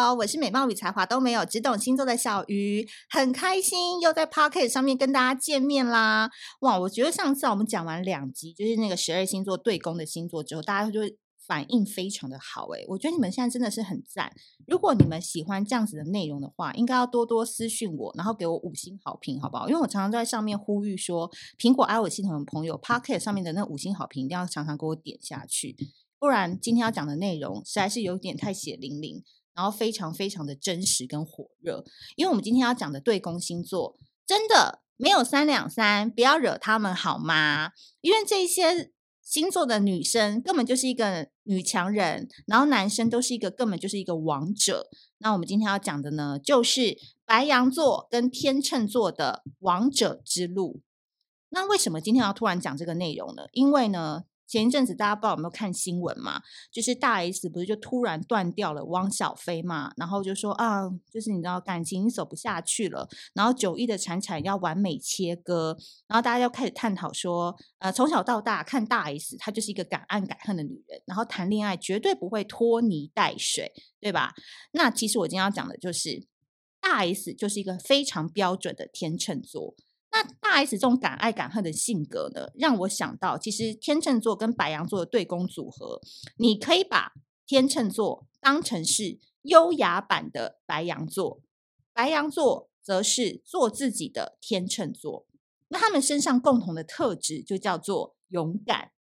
好，我是美貌与才华都没有，只懂星座的小鱼，很开心又在 Pocket 上面跟大家见面啦！哇，我觉得上次我们讲完两集，就是那个十二星座对宫的星座之后，大家就反应非常的好诶，我觉得你们现在真的是很赞。如果你们喜欢这样子的内容的话，应该要多多私讯我，然后给我五星好评，好不好？因为我常常在上面呼吁说，苹果 iOS 系统的朋友 Pocket 上面的那五星好评，一定要常常给我点下去。不然今天要讲的内容实在是有点太血淋淋，然后非常非常的真实跟火热。因为我们今天要讲的对宫星座真的没有三两三，不要惹他们好吗？因为这些星座的女生根本就是一个女强人，然后男生都是一个根本就是一个王者。那我们今天要讲的呢，就是白羊座跟天秤座的王者之路。那为什么今天要突然讲这个内容呢？因为呢。前一阵子大家不知道有没有看新闻嘛？就是大 S 不是就突然断掉了汪小菲嘛，然后就说啊，就是你知道感情走不下去了，然后九亿的产产要完美切割，然后大家就开始探讨说，呃，从小到大看大 S，她就是一个敢爱敢恨的女人，然后谈恋爱绝对不会拖泥带水，对吧？那其实我今天要讲的就是大 S 就是一个非常标准的天秤座。那大 S 这种敢爱敢恨的性格呢，让我想到，其实天秤座跟白羊座的对宫组合，你可以把天秤座当成是优雅版的白羊座，白羊座则是做自己的天秤座。那他们身上共同的特质就叫做勇敢。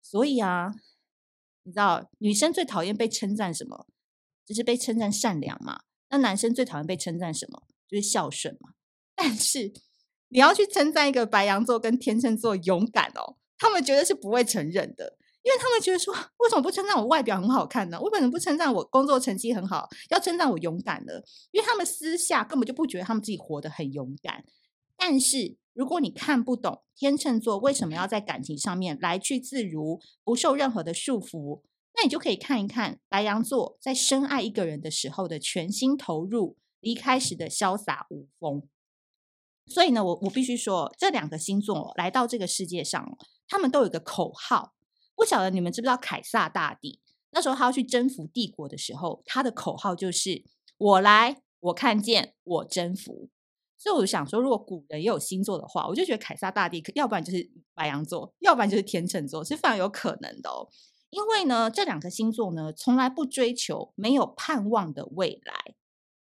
所以啊，你知道女生最讨厌被称赞什么？就是被称赞善良嘛。那男生最讨厌被称赞什么？就是孝顺嘛。但是。你要去称赞一个白羊座跟天秤座勇敢哦，他们绝对是不会承认的，因为他们觉得说，为什么不称赞我外表很好看呢？为什么不称赞我工作成绩很好？要称赞我勇敢呢？因为他们私下根本就不觉得他们自己活得很勇敢。但是如果你看不懂天秤座为什么要在感情上面来去自如，不受任何的束缚，那你就可以看一看白羊座在深爱一个人的时候的全心投入，离开时的潇洒无风。所以呢，我我必须说，这两个星座来到这个世界上，他们都有一个口号。不晓得你们知不知道，凯撒大帝那时候他要去征服帝国的时候，他的口号就是“我来，我看见，我征服”。所以我想说，如果古人也有星座的话，我就觉得凯撒大帝要不然就是白羊座，要不然就是天秤座，是非常有可能的哦。因为呢，这两个星座呢，从来不追求没有盼望的未来。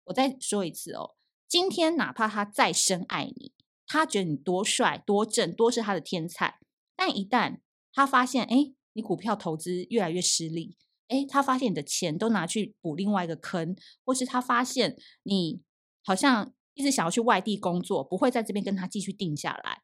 我再说一次哦。今天哪怕他再深爱你，他觉得你多帅、多正、多是他的天菜，但一旦他发现，哎，你股票投资越来越失利，哎，他发现你的钱都拿去补另外一个坑，或是他发现你好像一直想要去外地工作，不会在这边跟他继续定下来，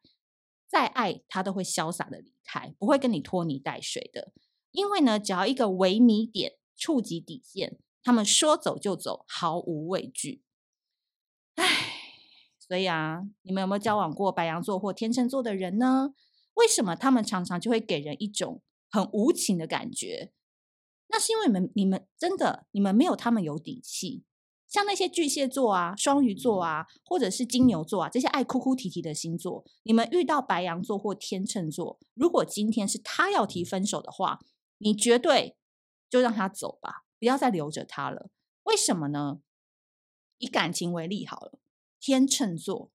再爱他都会潇洒的离开，不会跟你拖泥带水的，因为呢，只要一个微米点触及底线，他们说走就走，毫无畏惧。唉，所以啊，你们有没有交往过白羊座或天秤座的人呢？为什么他们常常就会给人一种很无情的感觉？那是因为你们，你们真的，你们没有他们有底气。像那些巨蟹座啊、双鱼座啊，或者是金牛座啊，这些爱哭哭啼啼的星座，你们遇到白羊座或天秤座，如果今天是他要提分手的话，你绝对就让他走吧，不要再留着他了。为什么呢？以感情为例好了，天秤座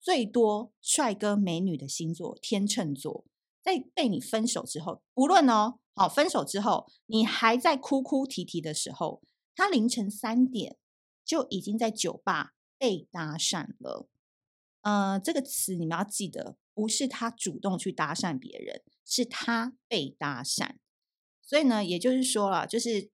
最多帅哥美女的星座，天秤座在被你分手之后，不论哦，好分手之后，你还在哭哭啼啼的时候，他凌晨三点就已经在酒吧被搭讪了。呃，这个词你们要记得，不是他主动去搭讪别人，是他被搭讪。所以呢，也就是说了，就是。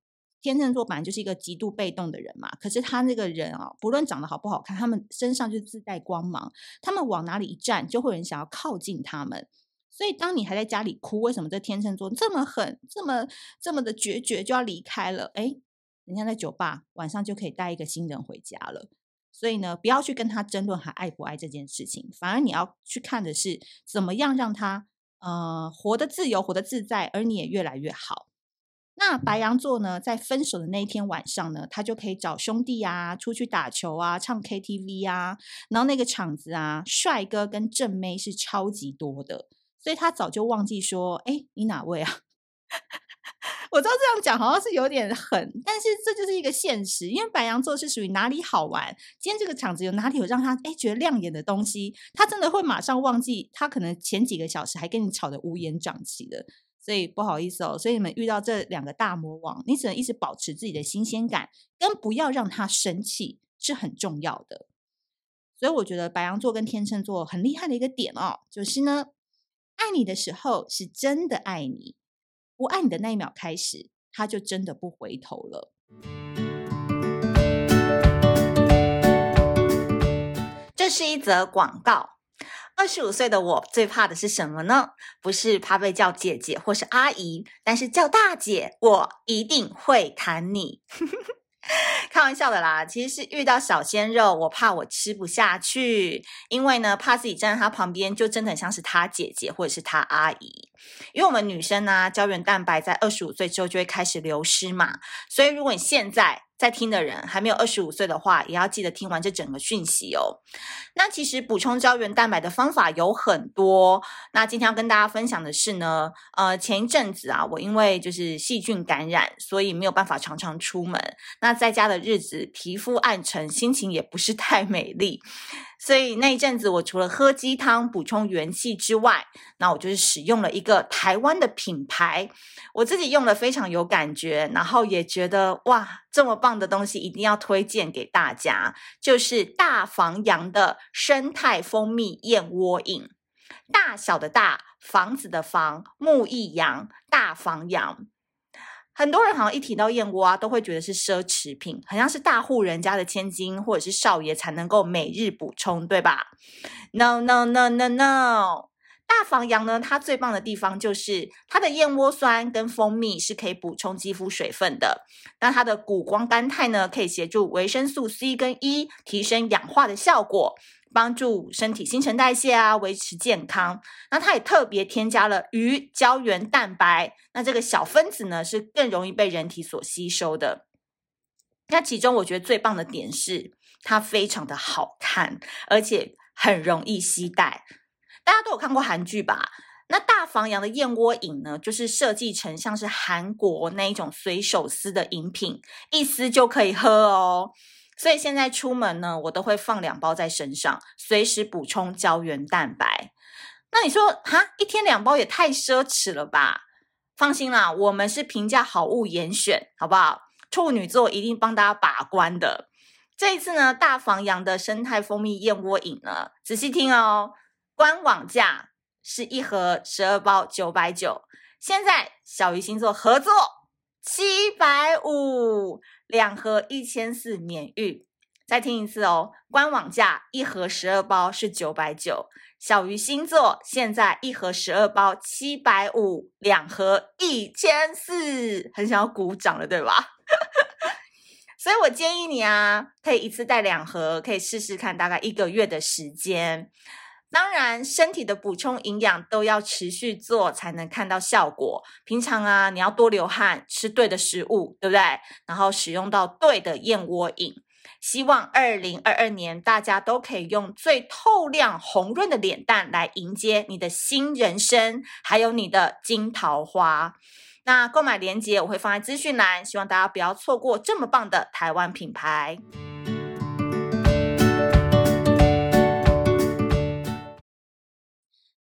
天秤座本来就是一个极度被动的人嘛，可是他那个人啊，不论长得好不好看，他们身上就自带光芒，他们往哪里一站，就会有人想要靠近他们。所以当你还在家里哭，为什么这天秤座这么狠，这么这么的决绝就要离开了？哎，人家在酒吧晚上就可以带一个新人回家了。所以呢，不要去跟他争论还爱不爱这件事情，反而你要去看的是怎么样让他呃活得自由，活得自在，而你也越来越好。那白羊座呢，在分手的那一天晚上呢，他就可以找兄弟啊，出去打球啊，唱 KTV 啊，然后那个场子啊，帅哥跟正妹是超级多的，所以他早就忘记说，哎，你哪位啊？我知道这样讲好像是有点狠，但是这就是一个现实。因为白羊座是属于哪里好玩，今天这个场子有哪里有让他哎觉得亮眼的东西，他真的会马上忘记他可能前几个小时还跟你吵得乌烟瘴气的。所以不好意思哦，所以你们遇到这两个大魔王，你只能一直保持自己的新鲜感，跟不要让他生气是很重要的。所以我觉得白羊座跟天秤座很厉害的一个点哦，就是呢，爱你的时候是真的爱你，不爱你的那一秒开始，他就真的不回头了。这是一则广告。二十五岁的我最怕的是什么呢？不是怕被叫姐姐或是阿姨，但是叫大姐，我一定会弹你。开玩笑的啦，其实是遇到小鲜肉，我怕我吃不下去，因为呢，怕自己站在他旁边，就真的很像是他姐姐或者是他阿姨。因为我们女生呢、啊，胶原蛋白在二十五岁之后就会开始流失嘛，所以如果你现在在听的人还没有二十五岁的话，也要记得听完这整个讯息哦。那其实补充胶原蛋白的方法有很多。那今天要跟大家分享的是呢，呃，前一阵子啊，我因为就是细菌感染，所以没有办法常常出门。那在家的日子，皮肤暗沉，心情也不是太美丽。所以那一阵子，我除了喝鸡汤补充元气之外，那我就是使用了一个台湾的品牌，我自己用了非常有感觉，然后也觉得哇，这么棒的东西一定要推荐给大家，就是大房阳的生态蜂蜜燕窝饮，大小的大，房子的房，木易阳，大房阳。很多人好像一提到燕窝啊，都会觉得是奢侈品，好像是大户人家的千金或者是少爷才能够每日补充，对吧？No No No No No，大房阳呢，它最棒的地方就是它的燕窝酸跟蜂蜜是可以补充肌肤水分的，那它的谷胱甘肽呢，可以协助维生素 C 跟 E 提升氧化的效果。帮助身体新陈代谢啊，维持健康。那它也特别添加了鱼胶原蛋白，那这个小分子呢是更容易被人体所吸收的。那其中我觉得最棒的点是它非常的好看，而且很容易携带。大家都有看过韩剧吧？那大房阳的燕窝饮呢，就是设计成像是韩国那一种随手撕的饮品，一撕就可以喝哦。所以现在出门呢，我都会放两包在身上，随时补充胶原蛋白。那你说，哈，一天两包也太奢侈了吧？放心啦，我们是平价好物严选，好不好？处女座一定帮大家把关的。这一次呢，大房阳的生态蜂蜜燕窝饮呢，仔细听哦，官网价是一盒十二包九百九，现在小鱼星座合作七百五。两盒一千四免运，再听一次哦。官网价一盒十二包是九百九，小鱼星座现在一盒十二包七百五，两盒一千四，很想要鼓掌了，对吧？所以我建议你啊，可以一次带两盒，可以试试看，大概一个月的时间。当然，身体的补充营养都要持续做，才能看到效果。平常啊，你要多流汗，吃对的食物，对不对？然后使用到对的燕窝饮。希望二零二二年大家都可以用最透亮、红润的脸蛋来迎接你的新人生，还有你的金桃花。那购买链接我会放在资讯栏，希望大家不要错过这么棒的台湾品牌。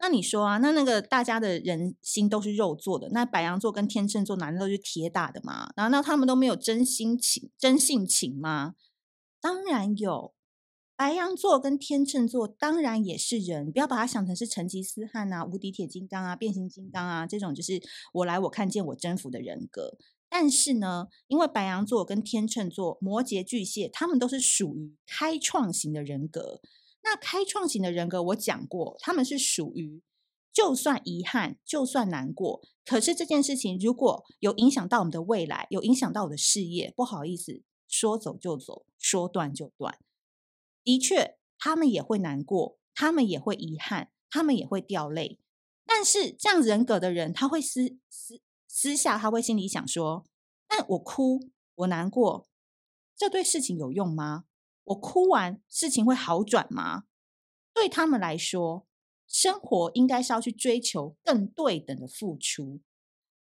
那你说啊，那那个大家的人心都是肉做的，那白羊座跟天秤座难道都是铁打的吗？难道他们都没有真心情、真性情吗？当然有，白羊座跟天秤座当然也是人，不要把它想成是成吉思汗啊、无敌铁金刚啊、变形金刚啊这种，就是我来我看见我征服的人格。但是呢，因为白羊座跟天秤座、摩羯、巨蟹，他们都是属于开创型的人格。那开创型的人格，我讲过，他们是属于就算遗憾，就算难过，可是这件事情如果有影响到我们的未来，有影响到我的事业，不好意思，说走就走，说断就断。的确，他们也会难过，他们也会遗憾，他们也会掉泪。但是这样人格的人，他会私私私下，他会心里想说：但我哭，我难过，这对事情有用吗？我哭完，事情会好转吗？对他们来说，生活应该是要去追求更对等的付出。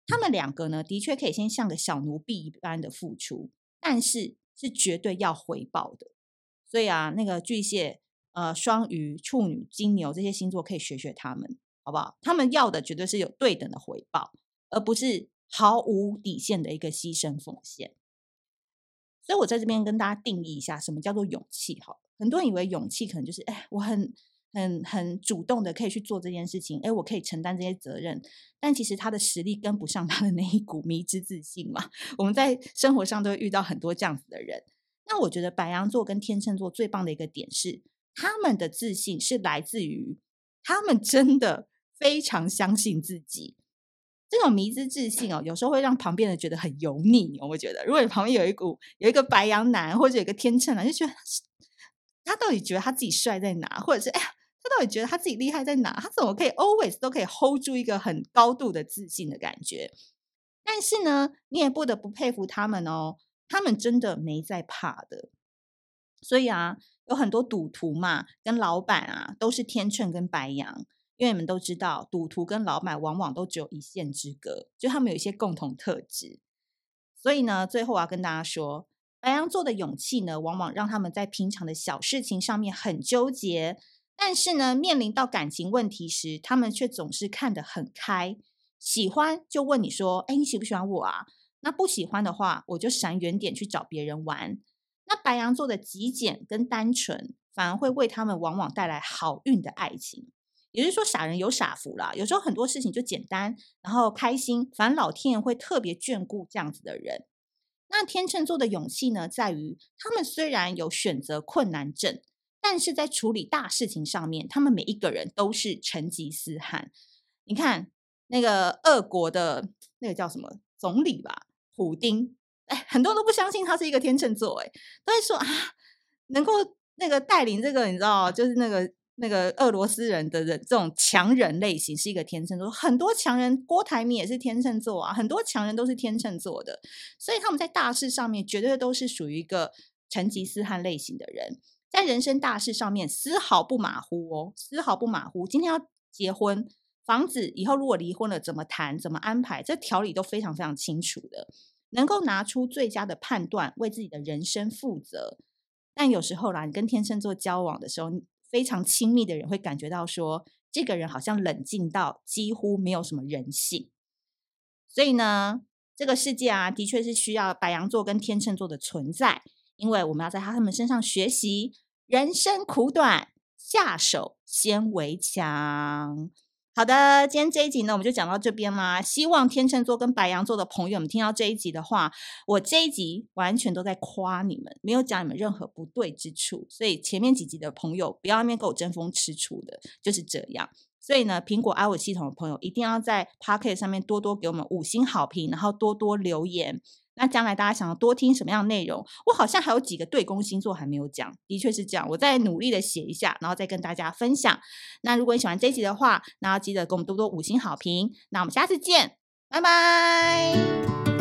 他们两个呢，的确可以先像个小奴婢一般的付出，但是是绝对要回报的。所以啊，那个巨蟹、呃双鱼、处女、金牛这些星座可以学学他们，好不好？他们要的绝对是有对等的回报，而不是毫无底线的一个牺牲奉献。所以我在这边跟大家定义一下，什么叫做勇气？哈，很多人以为勇气可能就是，哎，我很。很很主动的可以去做这件事情，诶，我可以承担这些责任，但其实他的实力跟不上他的那一股迷之自信嘛。我们在生活上都会遇到很多这样子的人。那我觉得白羊座跟天秤座最棒的一个点是，他们的自信是来自于他们真的非常相信自己。这种迷之自信哦，有时候会让旁边人觉得很油腻哦。我觉得，如果你旁边有一股有一个白羊男或者有一个天秤男，就觉得他到底觉得他自己帅在哪，或者是哎呀。他到底觉得他自己厉害在哪？他怎么可以 always 都可以 hold 住一个很高度的自信的感觉？但是呢，你也不得不佩服他们哦，他们真的没在怕的。所以啊，有很多赌徒嘛，跟老板啊，都是天秤跟白羊，因为你们都知道，赌徒跟老板往往都只有一线之隔，就他们有一些共同特质。所以呢，最后我要跟大家说，白羊座的勇气呢，往往让他们在平常的小事情上面很纠结。但是呢，面临到感情问题时，他们却总是看得很开。喜欢就问你说：“哎，你喜不喜欢我啊？”那不喜欢的话，我就闪远点去找别人玩。那白羊座的极简跟单纯，反而会为他们往往带来好运的爱情。也就是说，傻人有傻福啦。有时候很多事情就简单，然后开心，反正老天爷会特别眷顾这样子的人。那天秤座的勇气呢，在于他们虽然有选择困难症。但是在处理大事情上面，他们每一个人都是成吉思汗。你看那个俄国的那个叫什么总理吧，普丁，哎，很多人都不相信他是一个天秤座，哎，都会说啊，能够那个带领这个，你知道，就是那个那个俄罗斯人的人这种强人类型是一个天秤座。很多强人，郭台铭也是天秤座啊，很多强人都是天秤座的，所以他们在大事上面绝对都是属于一个成吉思汗类型的人。在人生大事上面丝毫不马虎哦，丝毫不马虎。今天要结婚，房子以后如果离婚了，怎么谈，怎么安排，这条理都非常非常清楚的，能够拿出最佳的判断，为自己的人生负责。但有时候啦，你跟天秤座交往的时候，非常亲密的人会感觉到说，这个人好像冷静到几乎没有什么人性。所以呢，这个世界啊，的确是需要白羊座跟天秤座的存在，因为我们要在他们身上学习。人生苦短，下手先为强。好的，今天这一集呢，我们就讲到这边啦。希望天秤座跟白羊座的朋友们听到这一集的话，我这一集完全都在夸你们，没有讲你们任何不对之处。所以前面几集的朋友不要那边跟我争风吃醋的，就是这样。所以呢，苹果 iOS 系统的朋友一定要在 Pocket 上面多多给我们五星好评，然后多多留言。那将来大家想要多听什么样的内容？我好像还有几个对宫星座还没有讲，的确是这样。我再努力的写一下，然后再跟大家分享。那如果你喜欢这一集的话，那要记得给我们多多五星好评。那我们下次见，拜拜。